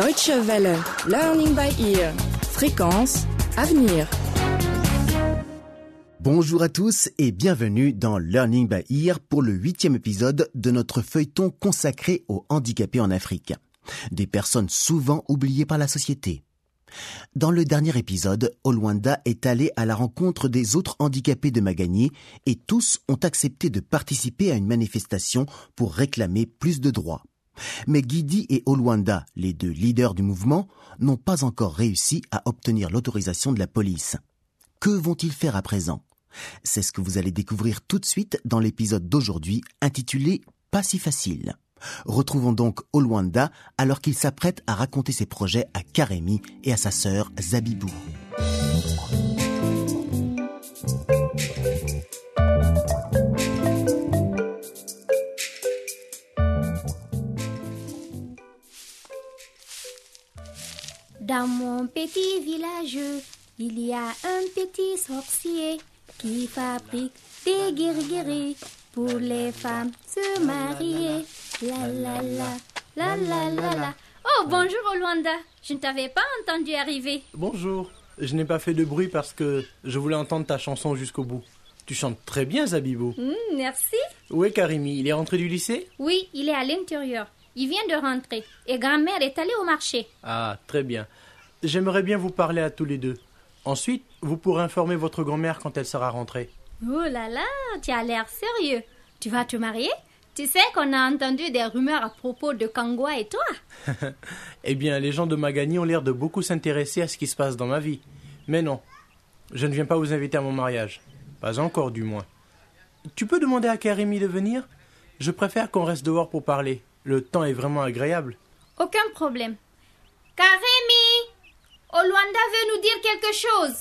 Deutsche Welle, Learning by Ear, Fréquence, Avenir. Bonjour à tous et bienvenue dans Learning by Ear pour le huitième épisode de notre feuilleton consacré aux handicapés en Afrique. Des personnes souvent oubliées par la société. Dans le dernier épisode, Olwanda est allé à la rencontre des autres handicapés de Magani et tous ont accepté de participer à une manifestation pour réclamer plus de droits. Mais Guidi et Olwanda, les deux leaders du mouvement, n'ont pas encore réussi à obtenir l'autorisation de la police. Que vont-ils faire à présent? C'est ce que vous allez découvrir tout de suite dans l'épisode d'aujourd'hui intitulé Pas si facile. Retrouvons donc Olwanda alors qu'il s'apprête à raconter ses projets à Karemi et à sa sœur Zabibou. Il y a un petit sorcier qui fabrique des guiriguiris pour les femmes se marier. La la la, la la la la. Oh, bonjour Olwanda. Je ne t'avais pas entendu arriver. Bonjour. Je n'ai pas fait de bruit parce que je voulais entendre ta chanson jusqu'au bout. Tu chantes très bien, Zabibo. Hmm, merci. Où est Karimi? Il est rentré du lycée? Oui, il est à l'intérieur. Il vient de rentrer. Et grand-mère est allée au marché. Ah, très bien. J'aimerais bien vous parler à tous les deux. Ensuite, vous pourrez informer votre grand-mère quand elle sera rentrée. Oh là là, tu as l'air sérieux. Tu vas te marier? Tu sais qu'on a entendu des rumeurs à propos de Kangwa et toi? Eh bien, les gens de Magani ont l'air de beaucoup s'intéresser à ce qui se passe dans ma vie. Mais non, je ne viens pas vous inviter à mon mariage. Pas encore, du moins. Tu peux demander à Karimi de venir? Je préfère qu'on reste dehors pour parler. Le temps est vraiment agréable. Aucun problème. Karimi Olwanda veut nous dire quelque chose.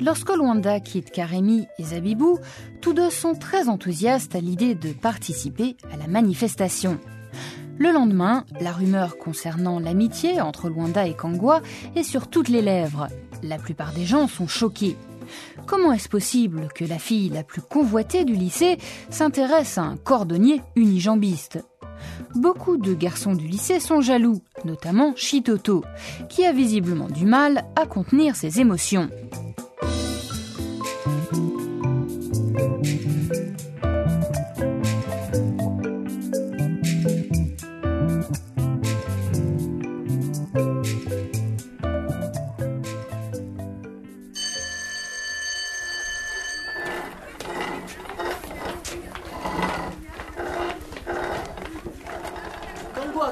Lorsque Luanda quitte Karemi et Zabibou, tous deux sont très enthousiastes à l'idée de participer à la manifestation. Le lendemain, la rumeur concernant l'amitié entre Luanda et Kangwa est sur toutes les lèvres. La plupart des gens sont choqués. Comment est-ce possible que la fille la plus convoitée du lycée s'intéresse à un cordonnier unijambiste? Beaucoup de garçons du lycée sont jaloux, notamment Shitoto, qui a visiblement du mal à contenir ses émotions.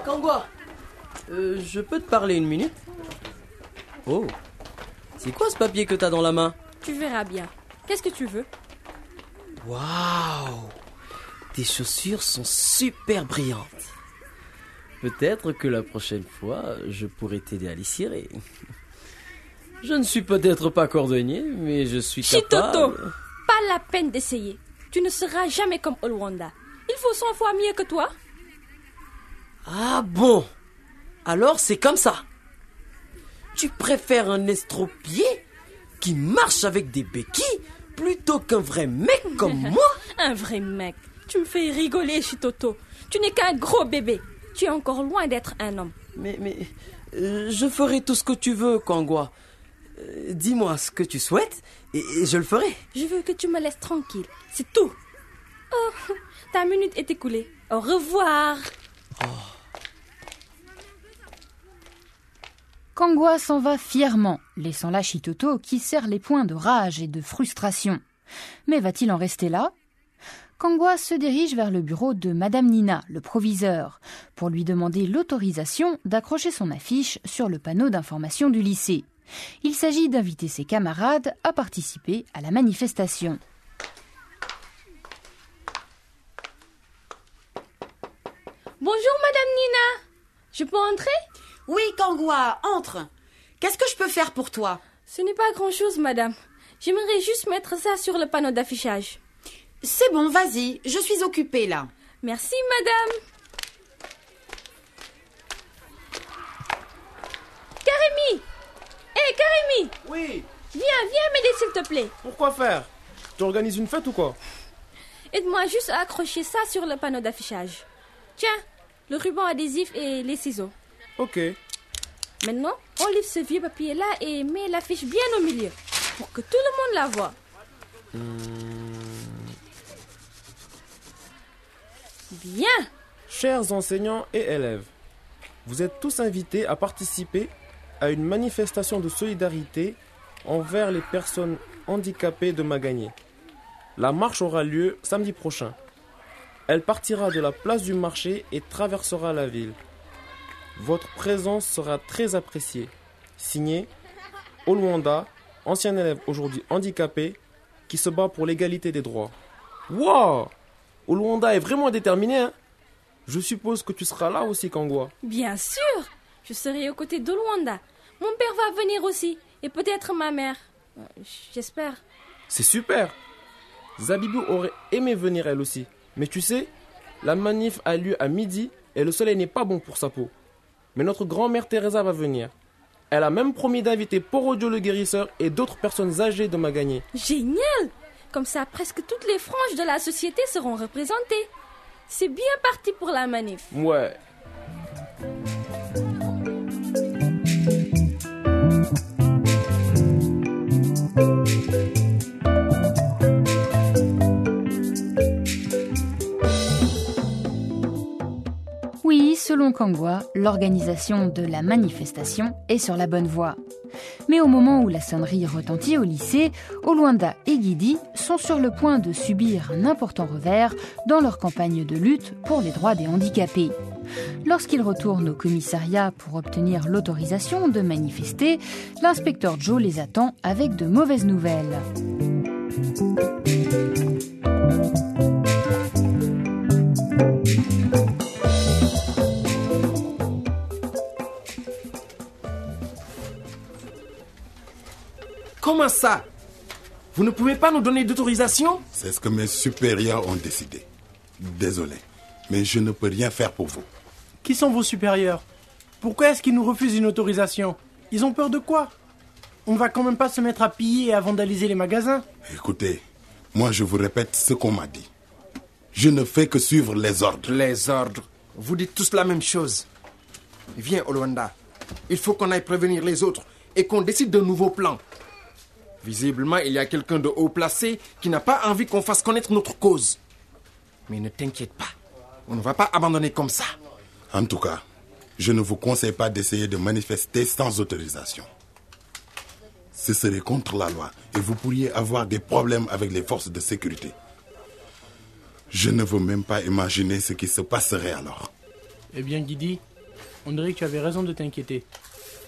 Kangwa, euh, Je peux te parler une minute Oh C'est quoi ce papier que t'as dans la main Tu verras bien. Qu'est-ce que tu veux Waouh Tes chaussures sont super brillantes. Peut-être que la prochaine fois, je pourrai t'aider à les cirer. Je ne suis peut-être pas cordonnier, mais je suis Chitoto capable... Pas la peine d'essayer. Tu ne seras jamais comme Olwanda. Il faut 100 fois mieux que toi. Ah bon? Alors c'est comme ça. Tu préfères un estropié qui marche avec des béquilles plutôt qu'un vrai mec comme moi? Un vrai mec. Tu me fais rigoler, Chitoto. Tu n'es qu'un gros bébé. Tu es encore loin d'être un homme. Mais, mais, euh, je ferai tout ce que tu veux, Kangwa. Euh, Dis-moi ce que tu souhaites et, et je le ferai. Je veux que tu me laisses tranquille. C'est tout. Oh, ta minute est écoulée. Au revoir. Kangwa s'en va fièrement, laissant là Shitoto qui serre les poings de rage et de frustration. Mais va-t-il en rester là? Kangwa se dirige vers le bureau de Madame Nina, le proviseur, pour lui demander l'autorisation d'accrocher son affiche sur le panneau d'information du lycée. Il s'agit d'inviter ses camarades à participer à la manifestation. Bonjour, Madame Nina. Je peux entrer? Oui, Kangwa, entre. Qu'est-ce que je peux faire pour toi? Ce n'est pas grand-chose, Madame. J'aimerais juste mettre ça sur le panneau d'affichage. C'est bon, vas-y, je suis occupée là. Merci, Madame. Karemi Oui, Viens, viens m'aider s'il te plaît. pourquoi faire? Tu organises une fête ou quoi? Aide-moi juste à accrocher ça sur le panneau d'affichage. Tiens, le ruban adhésif et les ciseaux. Ok. Maintenant, on livre ce vieux papier-là et met l'affiche bien au milieu pour que tout le monde la voit. Bien. Chers enseignants et élèves, vous êtes tous invités à participer à une manifestation de solidarité envers les personnes handicapées de Magagné. La marche aura lieu samedi prochain. Elle partira de la place du marché et traversera la ville. Votre présence sera très appréciée. Signé Olwanda, ancien élève aujourd'hui handicapé, qui se bat pour l'égalité des droits. Wow Olwanda est vraiment déterminé, hein Je suppose que tu seras là aussi, Kangwa. Bien sûr. Je serai aux côtés de Luanda. Mon père va venir aussi. Et peut-être ma mère. Euh, J'espère. C'est super Zabibou aurait aimé venir elle aussi. Mais tu sais, la manif a lieu à midi et le soleil n'est pas bon pour sa peau. Mais notre grand-mère Teresa va venir. Elle a même promis d'inviter Porodio le guérisseur et d'autres personnes âgées de Magagné. Génial Comme ça, presque toutes les franges de la société seront représentées. C'est bien parti pour la manif. Ouais. Selon Kangwa, l'organisation de la manifestation est sur la bonne voie. Mais au moment où la sonnerie retentit au lycée, Olwanda et Guidi sont sur le point de subir un important revers dans leur campagne de lutte pour les droits des handicapés. Lorsqu'ils retournent au commissariat pour obtenir l'autorisation de manifester, l'inspecteur Joe les attend avec de mauvaises nouvelles. Comment ça? Vous ne pouvez pas nous donner d'autorisation? C'est ce que mes supérieurs ont décidé. Désolé, mais je ne peux rien faire pour vous. Qui sont vos supérieurs? Pourquoi est-ce qu'ils nous refusent une autorisation? Ils ont peur de quoi? On va quand même pas se mettre à piller et à vandaliser les magasins. Écoutez, moi je vous répète ce qu'on m'a dit. Je ne fais que suivre les ordres. Les ordres. Vous dites tous la même chose. Viens, Olwanda. Il faut qu'on aille prévenir les autres et qu'on décide d'un nouveau plan. Visiblement, il y a quelqu'un de haut placé qui n'a pas envie qu'on fasse connaître notre cause. Mais ne t'inquiète pas. On ne va pas abandonner comme ça. En tout cas, je ne vous conseille pas d'essayer de manifester sans autorisation. Ce serait contre la loi et vous pourriez avoir des problèmes avec les forces de sécurité. Je ne veux même pas imaginer ce qui se passerait alors. Eh bien, Guidi, on dirait que tu avais raison de t'inquiéter.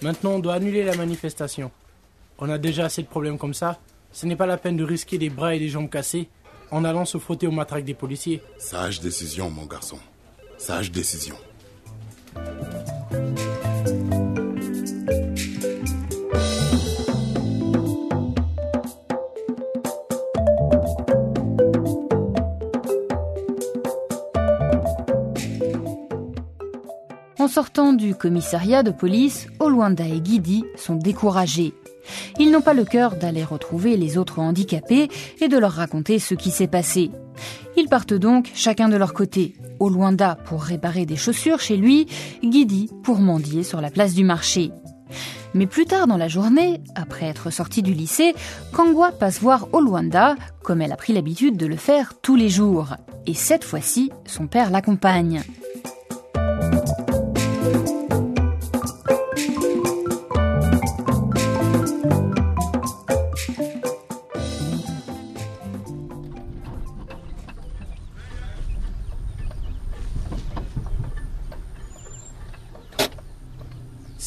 Maintenant, on doit annuler la manifestation. On a déjà assez de problèmes comme ça. Ce n'est pas la peine de risquer des bras et des jambes cassés en allant se frotter aux matraques des policiers. Sage décision, mon garçon. Sage décision. Sortant du commissariat de police, Olwanda et Guidi sont découragés. Ils n'ont pas le cœur d'aller retrouver les autres handicapés et de leur raconter ce qui s'est passé. Ils partent donc chacun de leur côté. Olwanda pour réparer des chaussures chez lui, Guidi pour mendier sur la place du marché. Mais plus tard dans la journée, après être sortie du lycée, Kangwa passe voir Olwanda, comme elle a pris l'habitude de le faire tous les jours. Et cette fois-ci, son père l'accompagne.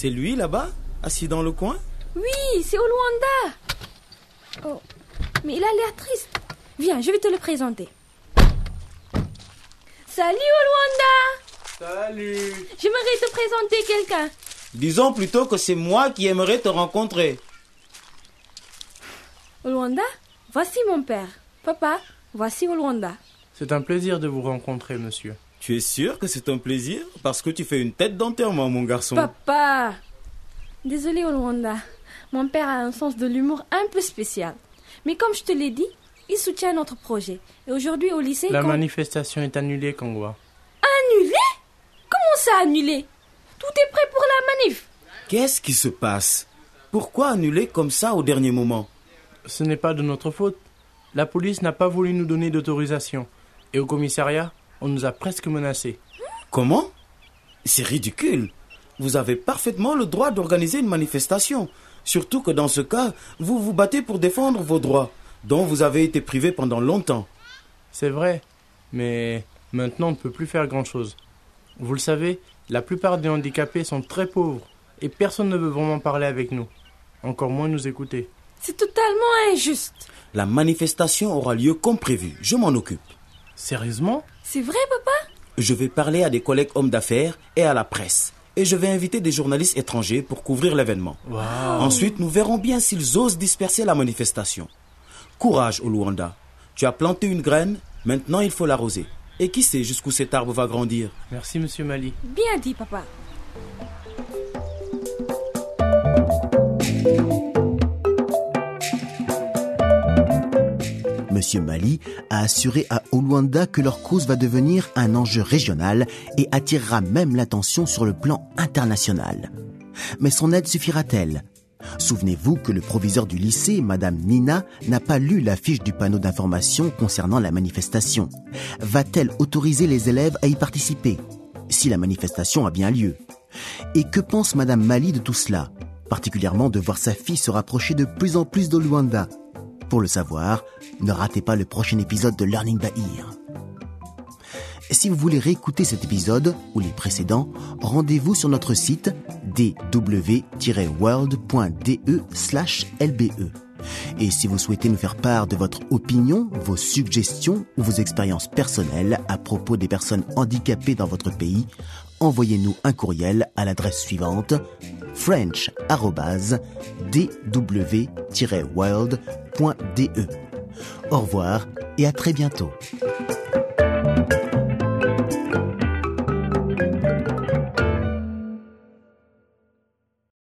C'est lui là-bas, assis dans le coin? Oui, c'est Olwanda. Oh, mais il a l'air triste. Viens, je vais te le présenter. Salut Olwanda Salut J'aimerais te présenter quelqu'un. Disons plutôt que c'est moi qui aimerais te rencontrer. Olwanda, voici mon père. Papa, voici Olwanda. C'est un plaisir de vous rencontrer, monsieur. Tu es sûr que c'est un plaisir? Parce que tu fais une tête d'enterrement, mon garçon. Papa Désolé Olwanda. Mon père a un sens de l'humour un peu spécial. Mais comme je te l'ai dit, il soutient notre projet. Et aujourd'hui au lycée... La quand- manifestation est annulée, Kangwa. Annulé Comment ça annulé Tout est prêt pour la manif. Qu'est-ce qui se passe? Pourquoi annuler comme ça au dernier moment? Ce n'est pas de notre faute. La police n'a pas voulu nous donner d'autorisation. Et au commissariat, on nous a presque menacés. Comment? C'est ridicule. Vous avez parfaitement le droit d'organiser une manifestation. Surtout que dans ce cas, vous vous battez pour défendre vos droits, dont vous avez été privé pendant longtemps. C'est vrai, mais maintenant on ne peut plus faire grand-chose. Vous le savez, la plupart des handicapés sont très pauvres et personne ne veut vraiment parler avec nous. Encore moins nous écouter. C'est totalement injuste. La manifestation aura lieu comme prévu. Je m'en occupe. Sérieusement? C'est vrai, papa? Je vais parler à des collègues hommes d'affaires et à la presse. Et je vais inviter des journalistes étrangers pour couvrir l'événement. Ensuite, nous verrons bien s'ils osent disperser la manifestation. Courage, Oluwanda. Tu as planté une graine, maintenant il faut l'arroser. Et qui sait jusqu'où cet arbre va grandir? Merci, monsieur Mali. Bien dit, papa. Monsieur Mali a assuré à Oluanda que leur cause va devenir un enjeu régional et attirera même l'attention sur le plan international. Mais son aide suffira-t-elle? Souvenez-vous que le proviseur du lycée, Madame Nina, n'a pas lu la fiche du panneau d'information concernant la manifestation. Va-t-elle autoriser les élèves à y participer Si la manifestation a bien lieu? Et que pense Madame Mali de tout cela? Particulièrement de voir sa fille se rapprocher de plus en plus de Luanda. Pour le savoir, ne ratez pas le prochain épisode de Learning by Ear. Si vous voulez réécouter cet épisode ou les précédents, rendez-vous sur notre site dw-world.de/lbe. Et si vous souhaitez nous faire part de votre opinion, vos suggestions ou vos expériences personnelles à propos des personnes handicapées dans votre pays, envoyez-nous un courriel à l'adresse suivante french@dw-world.de. Au revoir et à très bientôt.